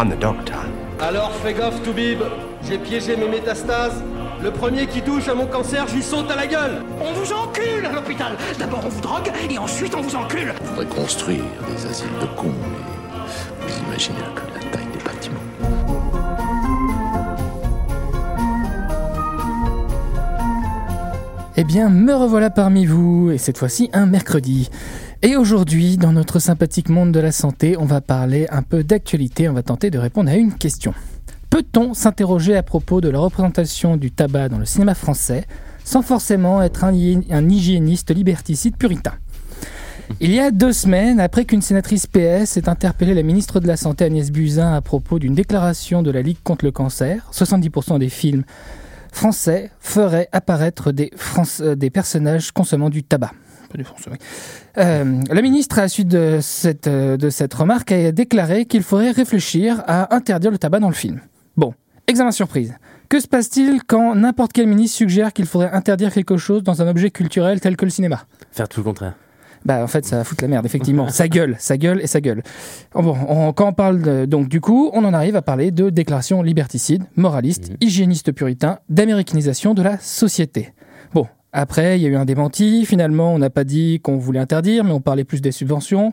I'm the doctor. Alors fais gaffe, Toubib. J'ai piégé mes métastases. Le premier qui touche à mon cancer, j'y saute à la gueule. On vous encule à l'hôpital. D'abord on vous drogue et ensuite on vous encule. On faudrait construire des asiles de cons, mais vous imaginez un peu la taille des bâtiments. Eh bien, me revoilà parmi vous, et cette fois-ci un mercredi. Et aujourd'hui, dans notre sympathique monde de la santé, on va parler un peu d'actualité, on va tenter de répondre à une question. Peut-on s'interroger à propos de la représentation du tabac dans le cinéma français sans forcément être un, hygiéniste liberticide puritain? Il y a deux semaines, après qu'une sénatrice PS ait interpellé la ministre de la Santé Agnès Buzyn à propos d'une déclaration de la Ligue contre le cancer, 70% des films français feraient apparaître des, euh, des personnages consommant du tabac. Euh, la ministre, à la suite de cette, euh, de cette remarque, a déclaré qu'il faudrait réfléchir à interdire le tabac dans le film. Bon, examen surprise. Que se passe-t-il quand n'importe quel ministre suggère qu'il faudrait interdire quelque chose dans un objet culturel tel que le cinéma? Faire tout le contraire. Bah en fait ça fout la merde effectivement. ça gueule, ça gueule et ça gueule. Bon, quand on parle donc du coup, on en arrive à parler de déclaration liberticide, moraliste, mhm. hygiéniste puritain, d'américanisation de la société. Après, il y a eu un démenti. Finalement, on n'a pas dit qu'on voulait interdire, mais on parlait plus des subventions.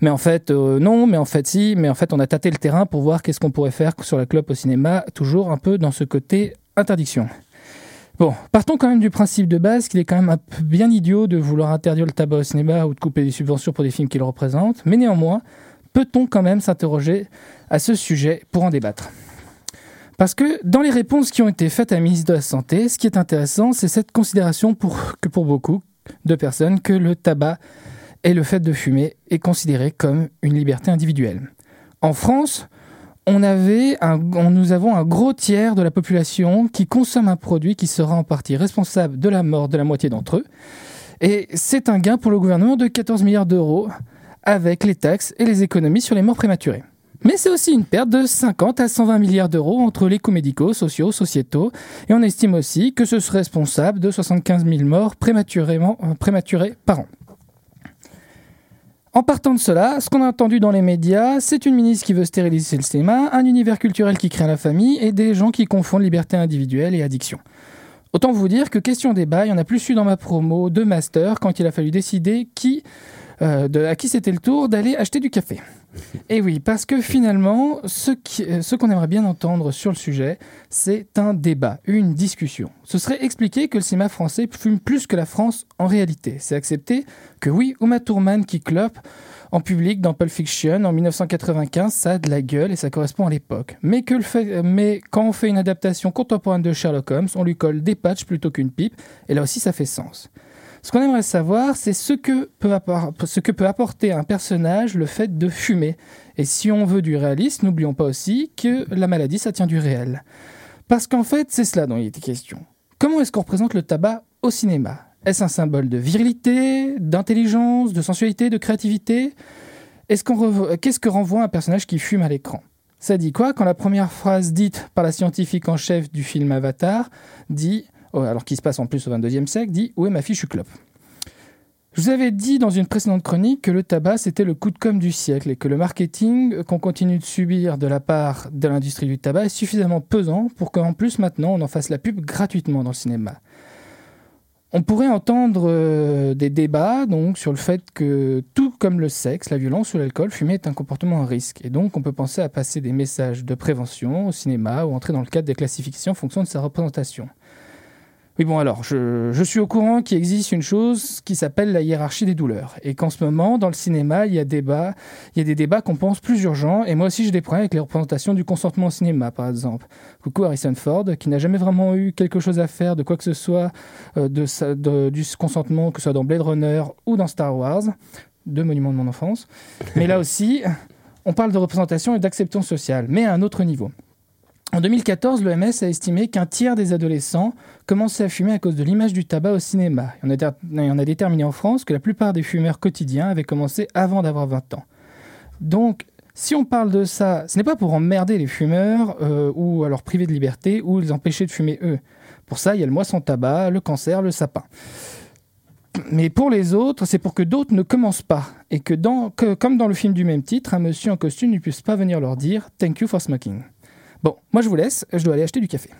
Mais en fait, euh, non, mais en fait, si. Mais en fait, on a tâté le terrain pour voir qu'est-ce qu'on pourrait faire sur la clope au cinéma, toujours un peu dans ce côté interdiction. Bon, partons quand même du principe de base qu'il est quand même bien idiot de vouloir interdire le tabac au cinéma ou de couper des subventions pour des films qui le représentent, mais néanmoins, peut-on quand même s'interroger à ce sujet pour en débattre? Parce que dans les réponses qui ont été faites à la ministre de la Santé, ce qui est intéressant, c'est cette considération que pour beaucoup de personnes que le tabac et le fait de fumer est considéré comme une liberté individuelle. En France, nous avons un gros tiers de la population qui consomme un produit qui sera en partie responsable de la mort de la moitié d'entre eux. Et c'est un gain pour le gouvernement de 14 milliards d'euros avec les taxes et les économies sur les morts prématurées. Mais c'est aussi une perte de 50 à 120 milliards d'euros entre les coûts médicaux, sociaux, sociétaux. Et on estime aussi que ce serait responsable de 75 000 morts prématurément, euh, prématurées par an. En partant de cela, ce qu'on a entendu dans les médias, c'est une ministre qui veut stériliser le cinéma, un univers culturel qui crée la famille et des gens qui confondent liberté individuelle et addiction. Autant vous dire que question débat, il y en a plus eu dans ma promo de master quand il a fallu décider qui euh, de, à qui c'était le tour d'aller acheter du café. Et oui, parce que finalement, ce qu'on aimerait bien entendre sur le sujet, c'est un débat, une discussion. Ce serait expliquer que le cinéma français fume plus que la France en réalité. C'est accepter que oui, Uma Thurman qui clope en public dans Pulp Fiction en 1995, ça a de la gueule et ça correspond à l'époque. Mais, que le fait, mais quand on fait une adaptation contemporaine de Sherlock Holmes, on lui colle des patchs plutôt qu'une pipe, et là aussi ça fait sens. Ce qu'on aimerait savoir, c'est ce, que peut apporter un personnage le fait de fumer. Et si on veut du réalisme, n'oublions pas aussi que la maladie, ça tient du réel. Parce qu'en fait, c'est cela dont il était question. Comment est-ce qu'on représente le tabac au cinéma? Est-ce un symbole de virilité, d'intelligence, de sensualité, de créativité? Qu'est-ce que renvoie un personnage qui fume à l'écran? Ça dit quoi quand la première phrase dite par la scientifique en chef du film Avatar dit alors qu'il se passe en plus au 22e siècle, dit Où est ma fiche clope je vous avais dit dans une précédente chronique que le tabac c'était le coup de com du siècle et que le marketing qu'on continue de subir de la part de l'industrie du tabac est suffisamment pesant pour qu'en plus maintenant on en fasse la pub gratuitement dans le cinéma. On pourrait entendre euh, des débats donc sur le fait que tout comme le sexe, la violence ou l'alcool, fumer est un comportement à risque et donc on peut penser à passer des messages de prévention au cinéma ou entrer dans le cadre des classifications en fonction de sa représentation. Oui, bon, alors, je, suis au courant qu'il existe une chose qui s'appelle la hiérarchie des douleurs. Et qu'en ce moment, dans le cinéma, il y a, débat, il y a des débats qu'on pense plus urgents. Et moi aussi, j'ai des problèmes avec les représentations du consentement au cinéma, par exemple. Coucou Harrison Ford, qui n'a jamais vraiment eu quelque chose à faire de quoi que ce soit euh, de, du consentement, que ce soit dans Blade Runner ou dans Star Wars, deux monuments de mon enfance. Mais là aussi, on parle de représentation et d'acceptance sociale, mais à un autre niveau. En 2014, l'OMS a estimé qu'un tiers des adolescents commençaient à fumer à cause de l'image du tabac au cinéma. Et on, a déterminé en France que la plupart des fumeurs quotidiens avaient commencé avant d'avoir 20 ans. Donc, si on parle de ça, ce n'est pas pour emmerder les fumeurs euh, ou alors priver de liberté ou les empêcher de fumer eux. Pour ça, il y a le mois sans tabac, le cancer, le sapin. Mais pour les autres, c'est pour que d'autres ne commencent pas et que, comme dans le film du même titre, un monsieur en costume ne puisse pas venir leur dire Thank you for smoking. Bon, moi je vous laisse, je dois aller acheter du café.